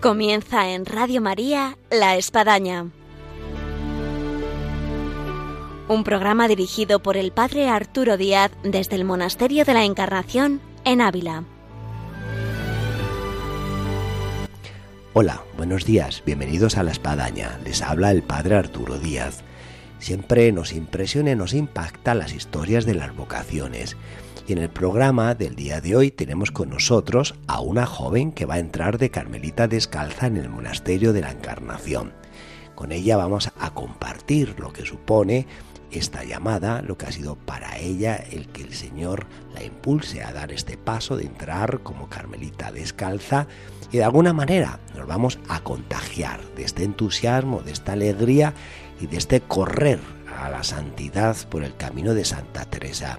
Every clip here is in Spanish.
Comienza en Radio María La Espadaña. Un programa dirigido por el Padre Arturo Díaz desde el Monasterio de la Encarnación en Ávila. Hola, buenos días, bienvenidos a La Espadaña. Les habla el Padre Arturo Díaz. Siempre nos impresiona y nos impacta las historias de las vocaciones y en el programa del día de hoy tenemos con nosotros a una joven que va a entrar de Carmelita descalza en el monasterio de la Encarnación. Con ella vamos a compartir lo que supone esta llamada, lo que ha sido para ella el que el Señor la impulse a dar este paso de entrar como Carmelita descalza y de alguna manera nos vamos a contagiar de este entusiasmo, de esta alegría y de este correr a la santidad por el camino de Santa Teresa.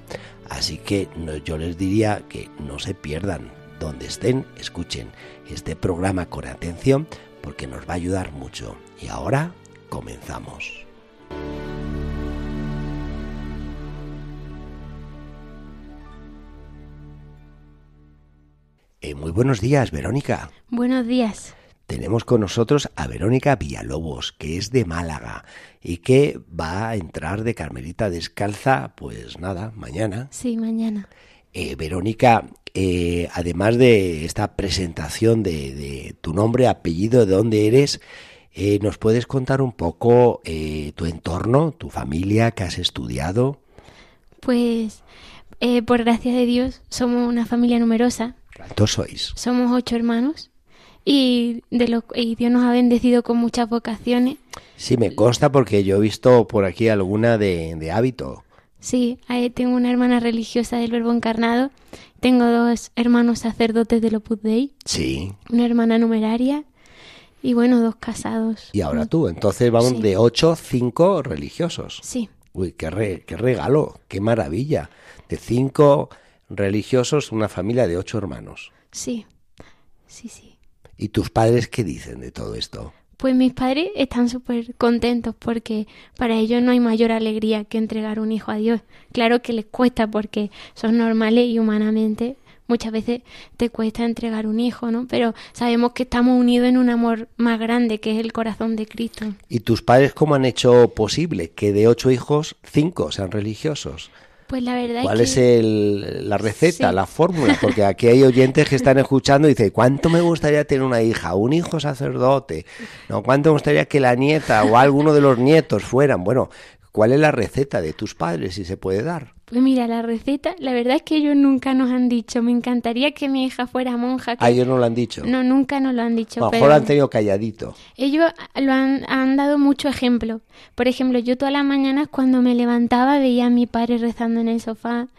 Así que yo les diría que no se pierdan. Donde estén, escuchen este programa con atención porque nos va a ayudar mucho. Y ahora comenzamos. Eh, muy buenos días, Verónica. Buenos días tenemos con nosotros a Verónica Villalobos, que es de Málaga y que va a entrar de Carmelita descalza, pues nada, mañana. Sí, mañana. Eh, Verónica, eh, además de esta presentación de, tu nombre, apellido, de dónde eres, eh, ¿nos puedes contar un poco tu entorno, tu familia, que has estudiado? Pues, por gracia de Dios, somos una familia numerosa. ¿Cuántos sois? Somos ocho hermanos y, de lo, y Dios nos ha bendecido con muchas vocaciones. Sí, me consta porque yo he visto por aquí alguna de, de hábito. Sí, tengo una hermana religiosa del Verbo Encarnado, tengo dos hermanos sacerdotes del Opus Dei, sí. una hermana numeraria y bueno, dos casados. Y ahora tú, entonces vamos de ocho, cinco religiosos. Sí. Uy, qué, qué regalo, qué maravilla. De cinco religiosos, una familia de ocho hermanos. Sí, sí, sí. ¿Y tus padres qué dicen de todo esto? Pues mis padres están súper contentos porque para ellos no hay mayor alegría que entregar un hijo a Dios. Claro que les cuesta porque son normales y humanamente muchas veces te cuesta entregar un hijo, ¿no? Pero sabemos que estamos unidos en un amor más grande que es el corazón de Cristo. ¿Y tus padres cómo han hecho posible que de ocho hijos, cinco sean religiosos? Pues la verdad ¿Cuál es, que... es la receta, la fórmula? Porque aquí hay oyentes que están escuchando y dicen, ¿cuánto me gustaría tener una hija, un hijo sacerdote? ¿No? ¿Cuánto me gustaría que la nieta o alguno de los nietos fueran? Bueno, ¿cuál es la receta de tus padres, si se puede dar? Pues mira, la receta, la verdad es que ellos nunca nos han dicho. Me encantaría que mi hija fuera monja. Que... Ah, ellos no lo han dicho. No, nunca nos lo han dicho. A lo mejor han tenido calladito. Ellos lo han, han dado mucho ejemplo. Por ejemplo, yo todas las mañanas cuando me levantaba veía a mi padre rezando en el sofá.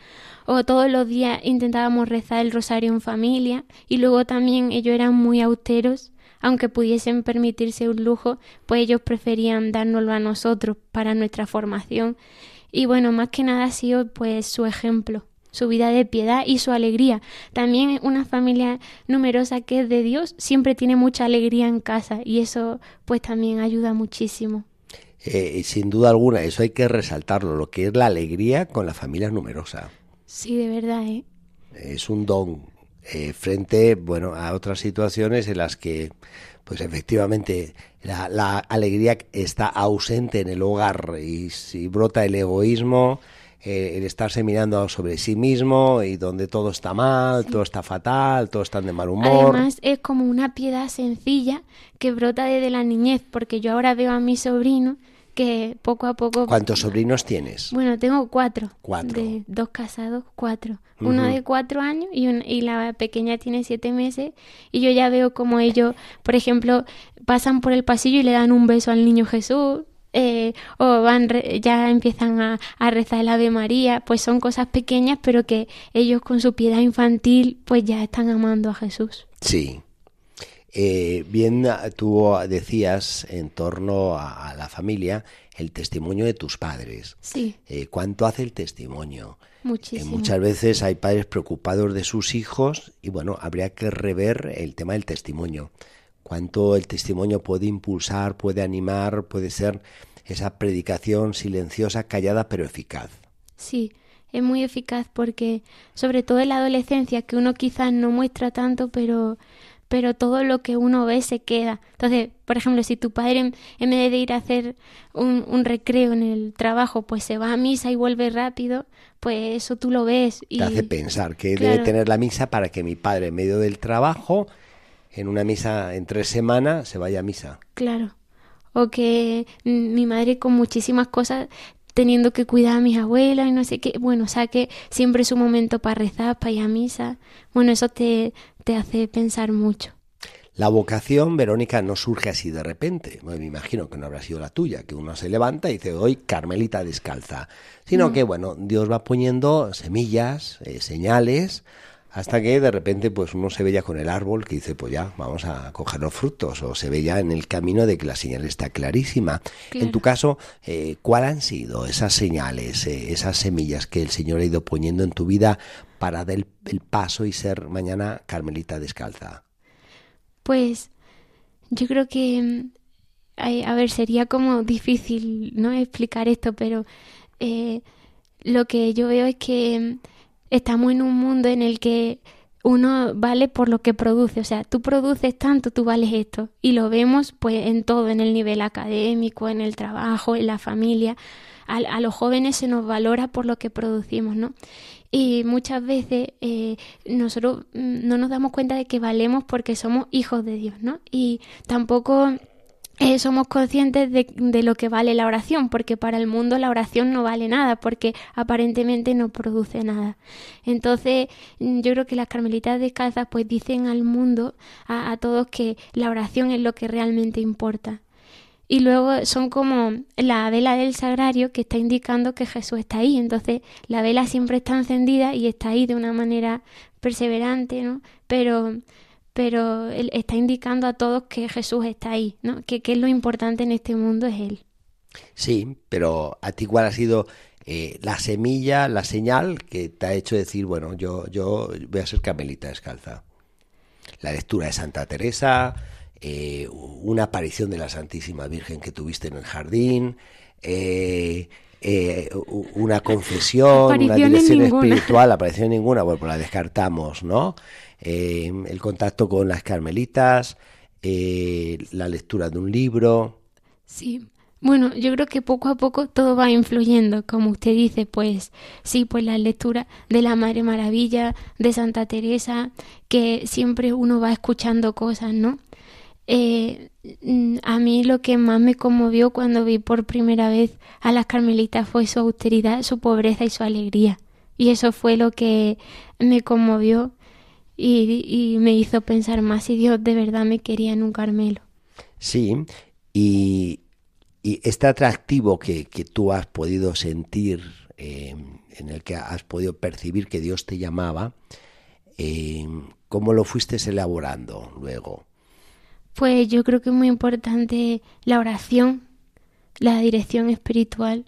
O todos los días intentábamos rezar el rosario en familia. Y luego también ellos eran muy austeros aunque pudiesen permitirse un lujo, pues ellos preferían dárnoslo a nosotros para nuestra formación y bueno, más que nada ha sido pues su ejemplo, su vida de piedad y su alegría. También una familia numerosa que es de Dios siempre tiene mucha alegría en casa y eso pues también ayuda muchísimo. Eh, sin duda alguna, eso hay que resaltarlo, lo que es la alegría con la familia numerosa. Sí, de verdad, ¿eh? Es un don eh, frente, bueno, a otras situaciones en las que pues efectivamente la, alegría está ausente en el hogar y si brota el egoísmo, eh, el estarse mirando sobre sí mismo y donde todo está mal, todo está fatal, todo están de mal humor. Además es como una piedad sencilla que brota desde la niñez, porque yo ahora veo a mi sobrino que poco a poco... ¿Cuántos sobrinos tienes? Bueno, tengo cuatro. Cuatro. De dos casados, cuatro. Uno de cuatro años y, y la pequeña tiene siete meses. Y yo ya veo como ellos, por ejemplo, pasan por el pasillo y le dan un beso al niño Jesús. Eh, o van ya empiezan a, a, rezar el Ave María, pues son cosas pequeñas, pero que ellos con su piedad infantil, pues ya están amando a Jesús. Sí, eh, bien, tú decías en torno a, la familia el testimonio de tus padres. Sí. Eh, ¿Cuánto hace el testimonio? Muchísimo. Eh, muchas veces hay padres preocupados de sus hijos y bueno, habría que rever el tema del testimonio. Cuánto el testimonio puede impulsar, puede animar, puede ser esa predicación silenciosa, callada, pero eficaz. Sí, es muy eficaz porque, sobre todo en la adolescencia, que uno quizás no muestra tanto, pero pero todo lo que uno ve se queda. Entonces, por ejemplo, si tu padre en vez de ir a hacer un, un recreo en el trabajo, pues se va a misa y vuelve rápido, pues eso tú lo ves. Y... Te hace pensar que debe tener la misa para que mi padre en medio del trabajo, en una misa en tres semanas, se vaya a misa. Claro. O que mi madre con muchísimas cosas teniendo que cuidar a mis abuelas y no sé qué. Bueno, o sea que siempre es un momento para rezar, para ir a misa. Bueno, eso te, te hace pensar mucho. La vocación, Verónica, no surge así de repente. me imagino que no habrá sido la tuya, que uno se levanta y dice, hoy Carmelita descalza. Sino que, bueno, Dios va poniendo semillas, eh, señales, hasta que de repente pues uno se ve ya con el árbol que dice pues ya vamos a coger los frutos o se ve ya en el camino de que la señal está clarísima. En tu caso, eh, ¿cuáles han sido esas señales, eh, esas semillas que el Señor ha ido poniendo en tu vida para dar el, paso y ser mañana Carmelita descalza? Pues yo creo que, mm, a ver, sería como difícil no explicar esto, pero eh, lo que yo veo es que mm, estamos en un mundo en el que uno vale por lo que produce, o sea, tú produces tanto, tú vales esto, y lo vemos pues en todo, en el nivel académico, en el trabajo, en la familia, a, los jóvenes se nos valora por lo que producimos, ¿no? Y muchas veces eh, nosotros mm, no nos damos cuenta de que valemos porque somos hijos de Dios, ¿no? Y tampoco eh, somos conscientes de, lo que vale la oración, porque para el mundo la oración no vale nada, porque aparentemente no produce nada. Entonces, mm, yo creo que las carmelitas descalzas pues dicen al mundo, a, a todos, que la oración es lo que realmente importa. Y luego son como la vela del sagrario que está indicando que Jesús está ahí. Entonces, la vela siempre está encendida y está ahí de una manera perseverante, ¿no? Pero pero él está indicando a todos que Jesús está ahí, ¿no? Que, que lo importante en este mundo es Él. Sí, pero a ti cuál ha sido eh, la semilla, la señal que te ha hecho decir, bueno, yo, yo voy a ser camelita descalza. La lectura de Santa Teresa, eh, una aparición de la Santísima Virgen que tuviste en el jardín, eh, una confesión, una dirección espiritual, aparición ninguna, bueno, pues la descartamos, ¿no? Eh, el contacto con las carmelitas, eh, la lectura de un libro. Sí, bueno, yo creo que poco a poco todo va influyendo, como usted dice, pues sí, pues la lectura de la Madre Maravilla, de Santa Teresa, que siempre uno va escuchando cosas, ¿no? Eh, mm, a mí lo que más me conmovió cuando vi por primera vez a las carmelitas fue su austeridad, su pobreza y su alegría. Y eso fue lo que me conmovió y, me hizo pensar más si Dios de verdad me quería en un Carmelo. Sí, y, este atractivo que, tú has podido sentir, eh, en el que has podido percibir que Dios te llamaba, eh, ¿cómo lo fuiste elaborando luego? Pues yo creo que es muy importante la oración, la dirección espiritual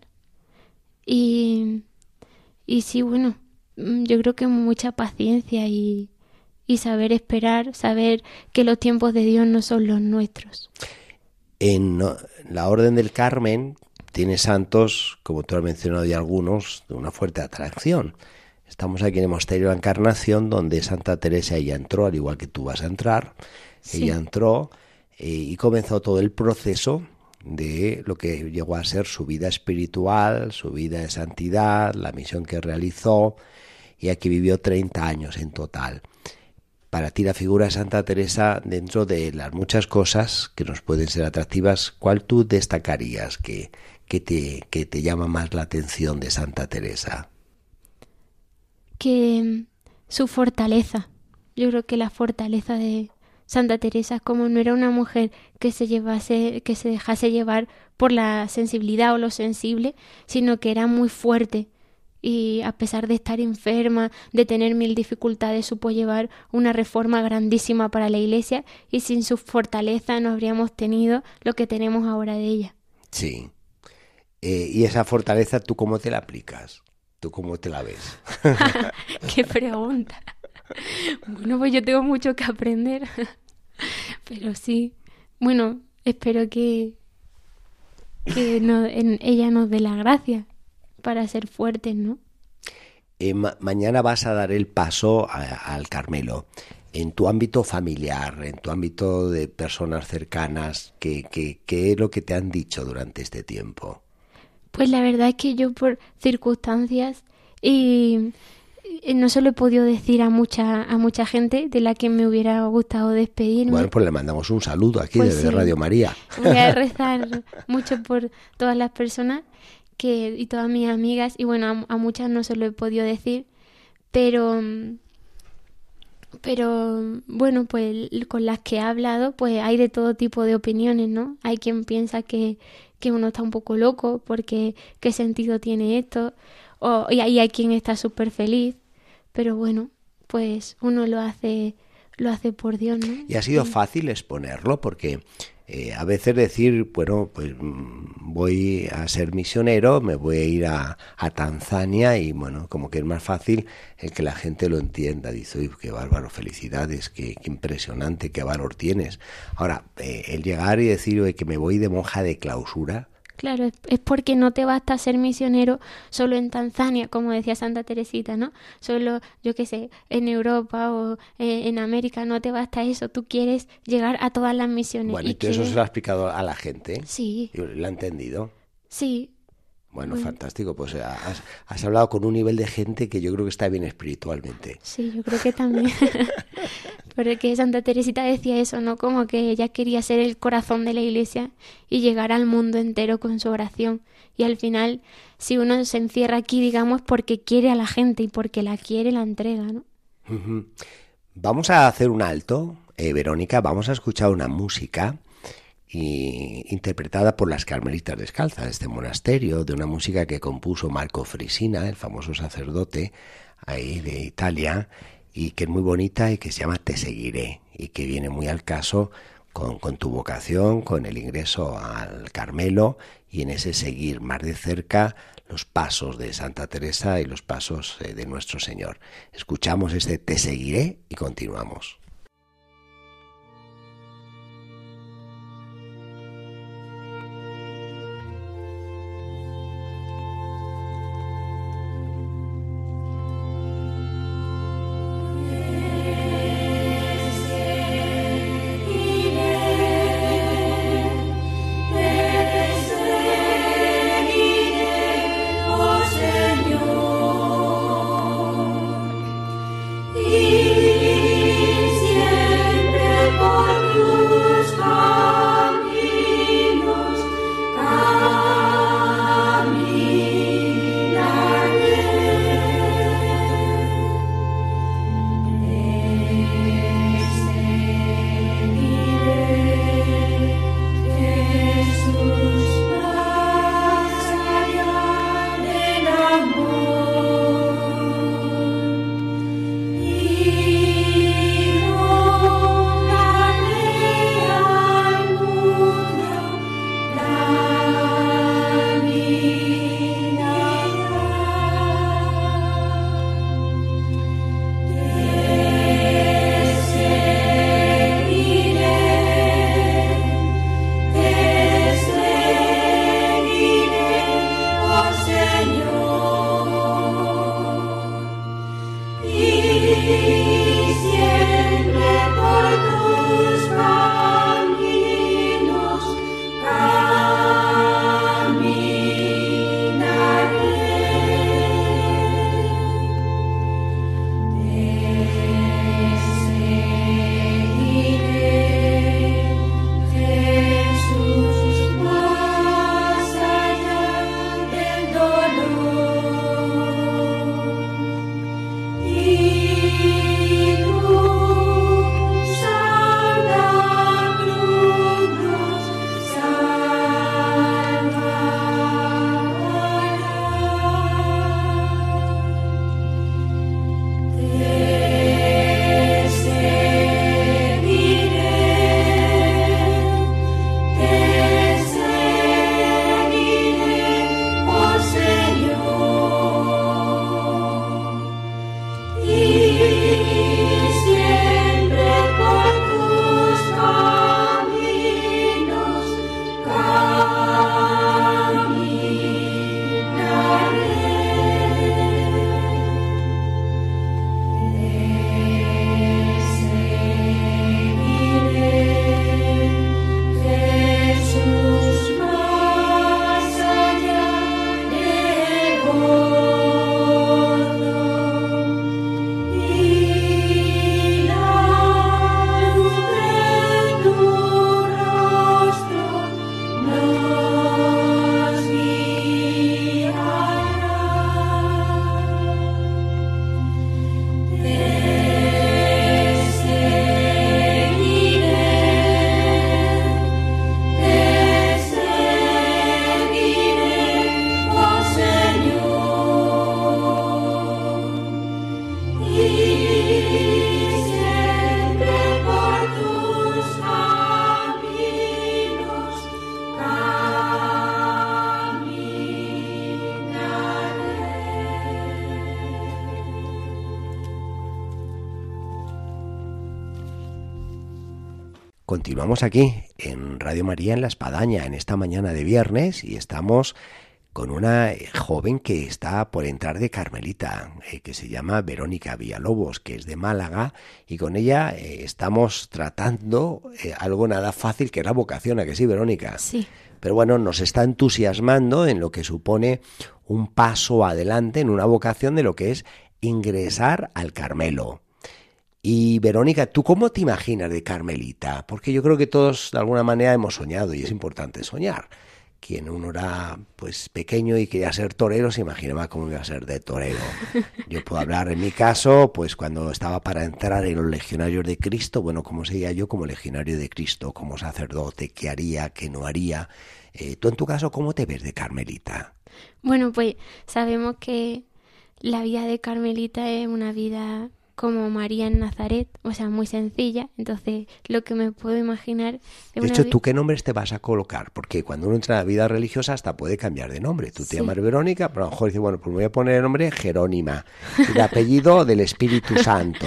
y, y sí, bueno, yo creo que mucha paciencia y, y saber esperar, saber que los tiempos de Dios no son los nuestros. En la Orden del Carmen tiene santos, como tú has mencionado ya algunos, de una fuerte atracción. Estamos aquí en el Monasterio de la Encarnación, donde Santa Teresa ella entró, al igual que tú vas a entrar. Ella entró eh, y comenzó todo el proceso de lo que llegó a ser su vida espiritual, su vida de santidad, la misión que realizó, y aquí vivió 30 años en total para ti la figura de Santa Teresa, dentro de las muchas cosas que nos pueden ser atractivas, ¿cuál tú destacarías que, te llama más la atención de Santa Teresa? Que mm, su fortaleza. Yo creo que la fortaleza de Santa Teresa, como no era una mujer que se llevase, que se dejase llevar por la sensibilidad o lo sensible, sino que era muy fuerte, y a pesar de estar enferma, de tener mil dificultades, supo llevar una reforma grandísima para la Iglesia y sin su fortaleza no habríamos tenido lo que tenemos ahora de ella. Sí. Eh, ¿Y esa fortaleza tú cómo te la aplicas? ¿Tú cómo te la ves? ¡Qué pregunta! Bueno, pues yo tengo mucho que aprender. Pero sí, bueno, espero que, que en ella nos dé la gracia para ser fuertes, ¿no? Eh, mañana vas a dar el paso al Carmelo. en tu ámbito familiar, en tu ámbito de personas cercanas, ¿qué, qué, qué es lo que te han dicho durante este tiempo? Pues la verdad es que yo por circunstancias y no se lo he podido decir a mucha a mucha gente de la que me hubiera gustado despedirme. Bueno, pues le mandamos un saludo aquí pues desde Radio María. Voy a rezar mucho por todas las personas que y todas mis amigas y bueno, a, a muchas no se lo he podido decir, pero pero bueno, pues con las que he hablado, pues hay de todo tipo de opiniones, ¿no? Hay quien piensa que, que uno está un poco loco porque qué sentido tiene esto, o, y hay quien está súper feliz, pero bueno, pues uno lo hace, lo hace por Dios, ¿no? Y ha sido fácil exponerlo porque eh, a veces decir, bueno, pues mm, voy a ser misionero, me voy a ir a, Tanzania y bueno, como que es más fácil el que la gente lo entienda. Dice, uy, qué bárbaro, felicidades, qué, impresionante, qué valor tienes. Ahora, eh, el llegar y decir, oye, que me voy de monja de clausura, Claro, es porque no te basta ser misionero solo en Tanzania, como decía Santa Teresita, ¿no? Solo, yo qué sé, en Europa o eh, en América, no te basta eso. Tú quieres llegar a todas las misiones. Bueno, y, eso se lo ha explicado a la gente. Sí. ¿Lo ha entendido? Sí, bueno, fantástico. Pues eh, has, has, hablado con un nivel de gente que yo creo que está bien espiritualmente. Sí, yo creo que también. Porque Santa Teresita decía eso, ¿no? Como que ella quería ser el corazón de la iglesia y llegar al mundo entero con su oración. Y al final, si uno se encierra aquí, digamos, porque quiere a la gente y porque la quiere, la entrega, ¿no? Vamos a hacer un alto, eh, Verónica, vamos a escuchar una música interpretada por las Carmelitas Descalzas de este monasterio, de una música que compuso Marco Frisina, el famoso sacerdote ahí de Italia, y que es muy bonita y que se llama Te seguiré, y que viene muy al caso con, con tu vocación, con el ingreso al Carmelo y en ese seguir más de cerca los pasos de Santa Teresa y los pasos eh, de nuestro Señor. Escuchamos este Te seguiré y continuamos. Continuamos aquí en Radio María en La Espadaña en esta mañana de viernes y estamos con una joven que está por entrar de Carmelita, eh, que se llama Verónica Villalobos, que es de Málaga, y con ella eh, estamos tratando eh, algo nada fácil que es la vocación, ¿a que sí, Verónica? Sí. Pero bueno, nos está entusiasmando en lo que supone un paso adelante en una vocación de lo que es ingresar al Carmelo. Y Verónica, ¿tú cómo te imaginas de Carmelita? Porque yo creo que todos de alguna manera hemos soñado y es importante soñar. Quien uno era pues pequeño y quería ser torero se imaginaba cómo iba a ser de torero. Yo puedo hablar en mi caso, pues cuando estaba para entrar en los legionarios de Cristo, bueno, ¿cómo sería yo como legionario de Cristo, como sacerdote? ¿Qué haría? ¿Qué no haría? Eh, ¿Tú en tu caso cómo te ves de Carmelita? Bueno, pues sabemos que la vida de Carmelita es una vida como María en Nazaret, o sea, muy sencilla. Entonces, lo que me puedo imaginar. De hecho, ¿tú qué nombres te vas a colocar? Porque cuando uno entra en la vida religiosa hasta puede cambiar de nombre. Tú te llamas Verónica, pero a lo mejor dice, bueno, pues me voy a poner el nombre Jerónima, el apellido del Espíritu Santo.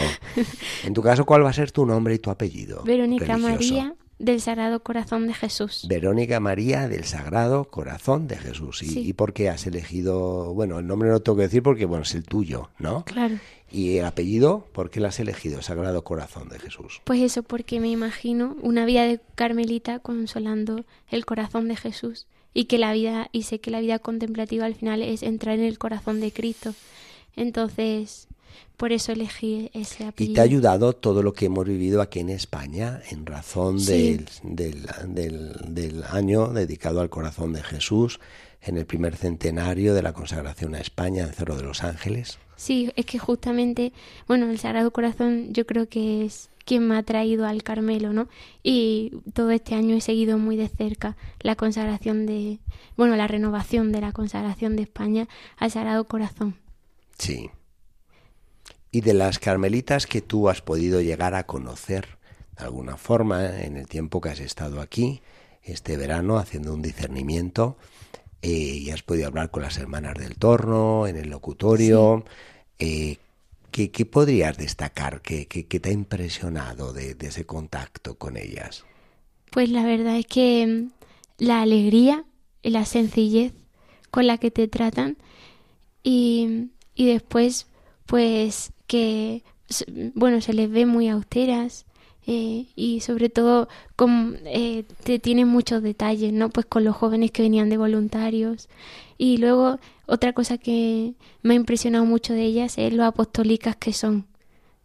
En tu caso, ¿cuál va a ser tu nombre y tu apellido? Verónica María del Sagrado Corazón de Jesús. Verónica María del Sagrado Corazón de Jesús. ¿Y, ¿Y, por qué has elegido, bueno, el nombre no tengo que decir porque, bueno, es el tuyo, ¿no? Claro. ¿Y el apellido? ¿Por qué lo has elegido, Sagrado Corazón de Jesús? Pues eso, porque me imagino una vida de Carmelita consolando el corazón de Jesús y que la vida, y sé que la vida contemplativa al final es entrar en el corazón de Cristo. Entonces, por eso elegí ese apellido. ¿Y te ha ayudado todo lo que hemos vivido aquí en España en razón Sí. del, del, del, del año dedicado al corazón de Jesús en el primer centenario de la consagración a España en Cerro de los Ángeles? Sí, es que justamente, bueno, el Sagrado Corazón yo creo que es quien me ha traído al Carmelo, ¿no? Y todo este año he seguido muy de cerca la consagración de, bueno, la renovación de la consagración de España al Sagrado Corazón. Sí. Y de las carmelitas que tú has podido llegar a conocer de alguna forma en el tiempo que has estado aquí, este verano, haciendo un discernimiento, eh, y has podido hablar con las hermanas del torno, en el locutorio. Eh, ¿qué, qué podrías destacar? ¿Qué, qué, qué te ha impresionado de, de ese contacto con ellas? Pues la verdad es que mm, la alegría y la sencillez con la que te tratan y, y después pues que bueno se les ve muy austeras eh, y sobre todo con, eh, te tienen muchos detalles no pues con los jóvenes que venían de voluntarios y luego otra cosa que me ha impresionado mucho de ellas es lo apostólicas que son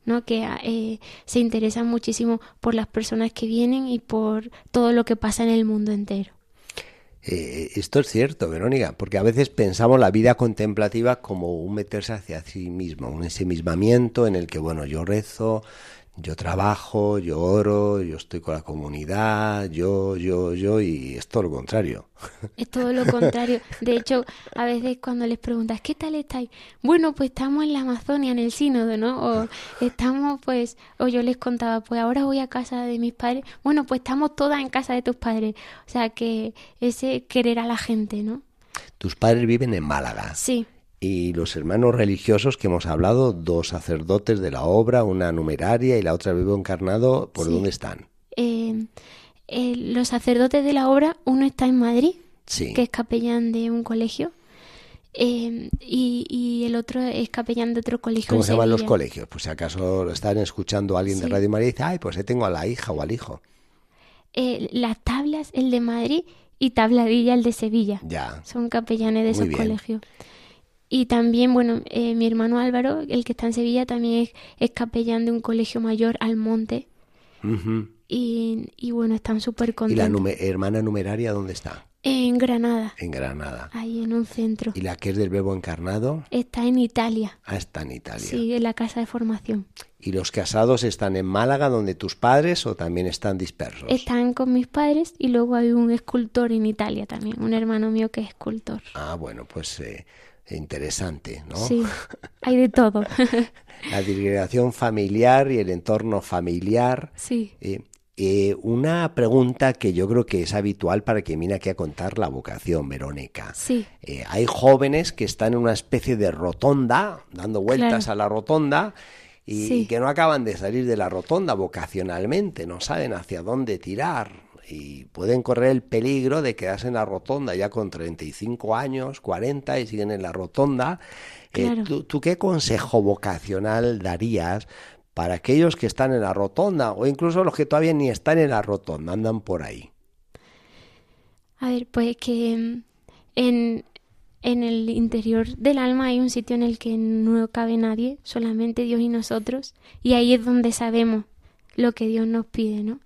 ¿no? que eh, se interesan muchísimo por las personas que vienen y por todo lo que pasa en el mundo entero. Eh, esto es cierto, Verónica, porque a veces pensamos la vida contemplativa como un meterse hacia sí mismo, un ensimismamiento en el que, bueno, yo rezo, yo trabajo, yo oro, yo estoy con la comunidad, yo, yo, yo, y es todo lo contrario. Es todo lo contrario. De hecho, a veces cuando les preguntas, ¿qué tal estáis? Bueno, pues estamos en la Amazonia, en el sínodo, ¿no? O estamos, pues, o yo les contaba, pues ahora voy a casa de mis padres. Bueno, pues estamos todas en casa de tus padres. O sea, que ese querer a la gente, ¿no? Tus padres viven en Málaga. Sí, Y los hermanos religiosos que hemos hablado, dos sacerdotes de la obra, una numeraria y la otra vivo encarnado, ¿por Sí. dónde están? eh, eh, los sacerdotes de la obra, uno está en Madrid, Sí. que es capellán de un colegio, eh, y, y el otro es capellán de otro colegio. ¿Cómo se llaman los colegios? Pues si acaso lo están escuchando a alguien de. Radio María y dice, ay, pues ahí tengo a la hija o al hijo. Eh, las tablas, el de Madrid, y Tabladilla, el de Sevilla. Ya. Son capellanes de Muy esos bien. colegios. Y también, bueno, eh, mi hermano Álvaro, el que está en Sevilla, también es, es capellán de un colegio mayor, Almonte. Ujú. Y, y bueno, están súper ¿Y la contentos. nume- hermana numeraria dónde está? En Granada, En Granada. ahí en un centro. ¿Y la que es del verbo encarnado? Está en Italia, Ah, está en Italia. sí, en la casa de formación. ¿Y los casados están en Málaga, donde tus padres, o también están dispersos? Están con mis padres y luego hay un escultor en Italia también, un hermano mío que es escultor. Ah, bueno, pues eh, interesante, ¿no? Sí, hay de todo. La disgregación familiar y el entorno familiar. sí. Eh, eh, una pregunta que yo creo que es habitual para quien viene aquí a contar la vocación, Verónica. Sí, Eh, hay jóvenes que están en una especie de rotonda, dando vueltas Claro. a la rotonda, y, que no acaban de salir de la rotonda vocacionalmente, no saben hacia dónde tirar y pueden correr el peligro de quedarse en la rotonda ya con 35 años, 40 y siguen en la rotonda. Eh, ¿tú, qué consejo vocacional darías para aquellos que están en la rotonda o incluso los que todavía ni están en la rotonda, andan por ahí? A ver, pues que mm, en, en el interior del alma hay un sitio en el que no cabe nadie, solamente Dios y nosotros, y ahí es donde sabemos lo que Dios nos pide, ¿no?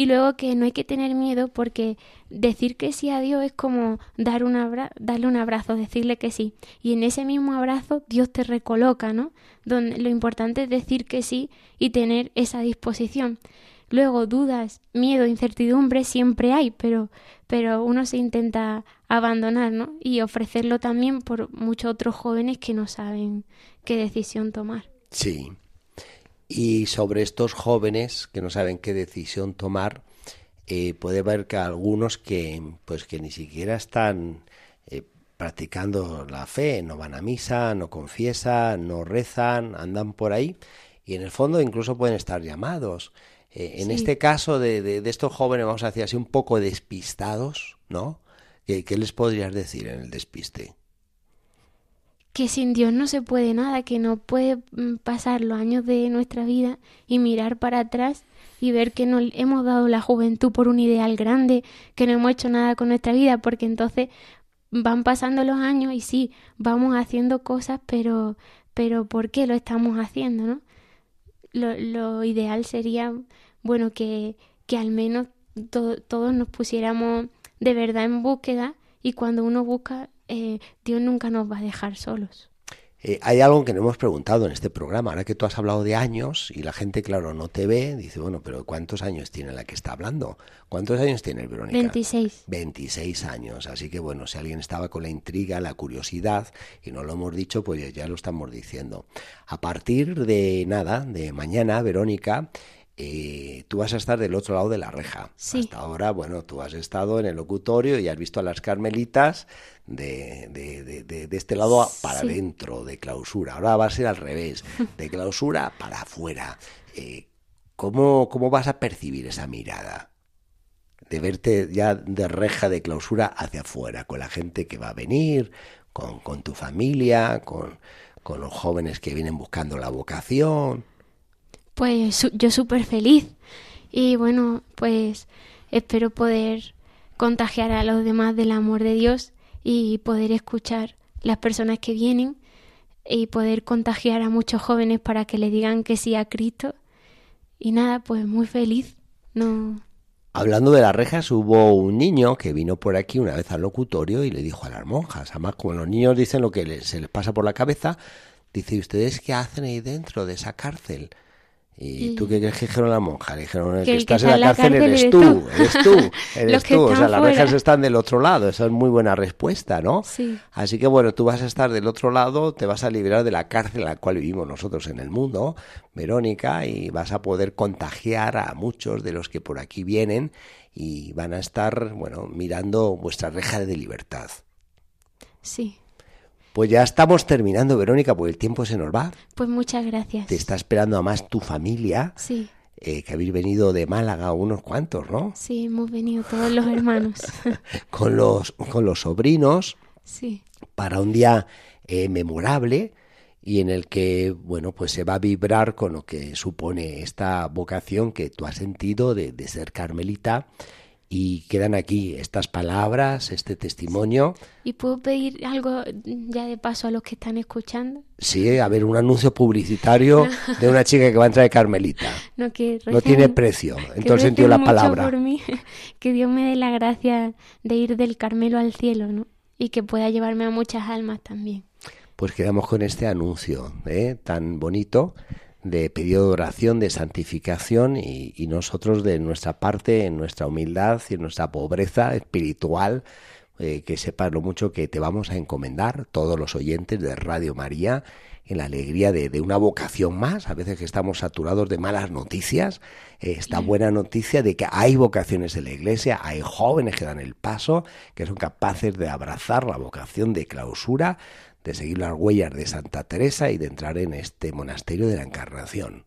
Y luego que no hay que tener miedo porque decir que sí a Dios es como dar un darle un abrazo, decirle que sí. Y en ese mismo abrazo Dios te recoloca, ¿no? Donde lo importante es decir que sí y tener esa disposición. Luego dudas, miedo, incertidumbre siempre hay, pero, pero uno se intenta abandonar, ¿no? Y ofrecerlo también por muchos otros jóvenes que no saben qué decisión tomar. Sí. Y sobre estos jóvenes que no saben qué decisión tomar, eh, puede ver que algunos que, pues que ni siquiera están eh, practicando la fe, no van a misa, no confiesan, no rezan, andan por ahí y en el fondo incluso pueden estar llamados. Eh, en este caso de, de, estos jóvenes, vamos a decir así, un poco despistados, ¿no? ¿Qué, ¿Qué les podrías decir en el despiste? Que sin Dios no se puede nada, que no puede mm, pasar los años de nuestra vida y mirar para atrás y ver que no hemos dado la juventud por un ideal grande, que no hemos hecho nada con nuestra vida, porque entonces van pasando los años y sí, vamos haciendo cosas, pero, pero ¿por qué lo estamos haciendo, no? Lo, ideal sería, bueno, que, que al menos todos nos pusiéramos de verdad en búsqueda y cuando uno busca eh, Dios nunca nos va a dejar solos. Eh, hay algo que no hemos preguntado en este programa. Ahora que tú has hablado de años y la gente, claro, no te ve, dice, bueno, pero ¿cuántos años tiene la que está hablando? ¿Cuántos años tiene Verónica? 26. 26 años. Así que, bueno, si alguien estaba con la intriga, la curiosidad y no lo hemos dicho, pues ya lo estamos diciendo. A partir de nada, de mañana, Verónica, eh, tú vas a estar del otro lado de la reja. Hasta ahora, bueno, tú has estado en el locutorio y has visto a las carmelitas de, de, de, este lado para adentro, de clausura. Ahora va a ser al revés, de clausura para afuera. Eh, ¿cómo, ¿Cómo vas a percibir esa mirada? De verte ya de reja de clausura hacia afuera, con la gente que va a venir, con, con tu familia, con, con los jóvenes que vienen buscando la vocación. Pues yo súper feliz y bueno, pues espero poder contagiar a los demás del amor de Dios y poder escuchar las personas que vienen y poder contagiar a muchos jóvenes para que le digan que sí a Cristo. Y nada, pues muy feliz. No. Hablando de las rejas, hubo un niño que vino por aquí una vez al locutorio y le dijo a las monjas, además como los niños dicen lo que se les pasa por la cabeza, dice, ¿ustedes qué hacen ahí dentro de esa cárcel? ¿Y tú qué crees que dijeron la monja? Le dijeron, que, estás en la, cárcel, eres, tú, eres tú, eres tú. O sea, las rejas están del otro lado. Esa es muy buena respuesta, ¿no? Sí. Así que bueno, tú vas a estar del otro lado, te vas a liberar de la cárcel en la cual vivimos nosotros en el mundo, Verónica, y vas a poder contagiar a muchos de los que por aquí vienen y van a estar, bueno, mirando vuestra reja de libertad. Sí. Pues ya estamos terminando, Verónica, porque el tiempo se nos va. Pues muchas gracias. Te está esperando a más tu familia. Sí. Eh, que habéis venido de Málaga unos cuantos, ¿no? Sí, hemos venido todos los hermanos. con, los, con los sobrinos. Sí. Para un día eh, memorable y en el que, bueno, pues se va a vibrar con lo que supone esta vocación que tú has sentido de, de ser carmelita y quedan aquí estas palabras, este testimonio. ¿Y puedo pedir algo ya de paso a los que están escuchando? Sí, a ver, un anuncio publicitario de una chica que va a entrar de Carmelita. No, que no tiene precio, en todo el sentido de la palabra. Por mí, que Dios me dé la gracia de ir del Carmelo al cielo, ¿no? Y que pueda llevarme a muchas almas también. Pues quedamos con este anuncio ¿eh? tan bonito de pedido de oración, de santificación y, nosotros de nuestra parte, en nuestra humildad y en nuestra pobreza espiritual, eh, que sepas lo mucho que te vamos a encomendar, todos los oyentes de Radio María, en la alegría de, una vocación más, a veces que estamos saturados de malas noticias, eh, esta buena noticia de que hay vocaciones en la iglesia, hay jóvenes que dan el paso, que son capaces de abrazar la vocación de clausura, de seguir las huellas de Santa Teresa y de entrar en este monasterio de la Encarnación.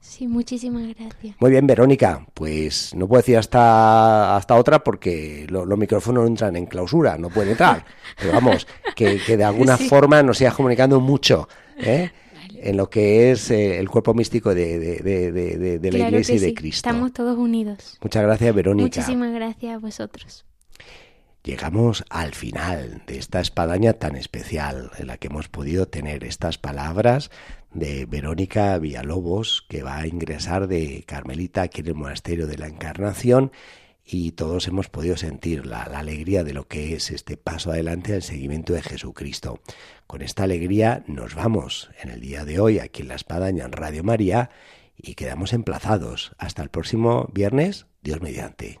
Sí, muchísimas gracias. Muy bien, Verónica. Pues no puedo decir hasta, hasta otra porque los micrófonos entran en clausura, no pueden entrar. Pero vamos, que, de alguna forma nos sigas comunicando mucho ¿eh? en lo que es eh, el cuerpo místico de, de, la Iglesia y de Cristo. Estamos todos unidos. Muchas gracias, Verónica. Muchísimas gracias a vosotros. Llegamos al final de esta espadaña tan especial en la que hemos podido tener estas palabras de Verónica Villalobos, que va a ingresar de Carmelita aquí en el Monasterio de la Encarnación y todos hemos podido sentir la, alegría de lo que es este paso adelante al seguimiento de Jesucristo. Con esta alegría nos vamos en el día de hoy aquí en La Espadaña en Radio María y quedamos emplazados. Hasta el próximo viernes, Dios mediante.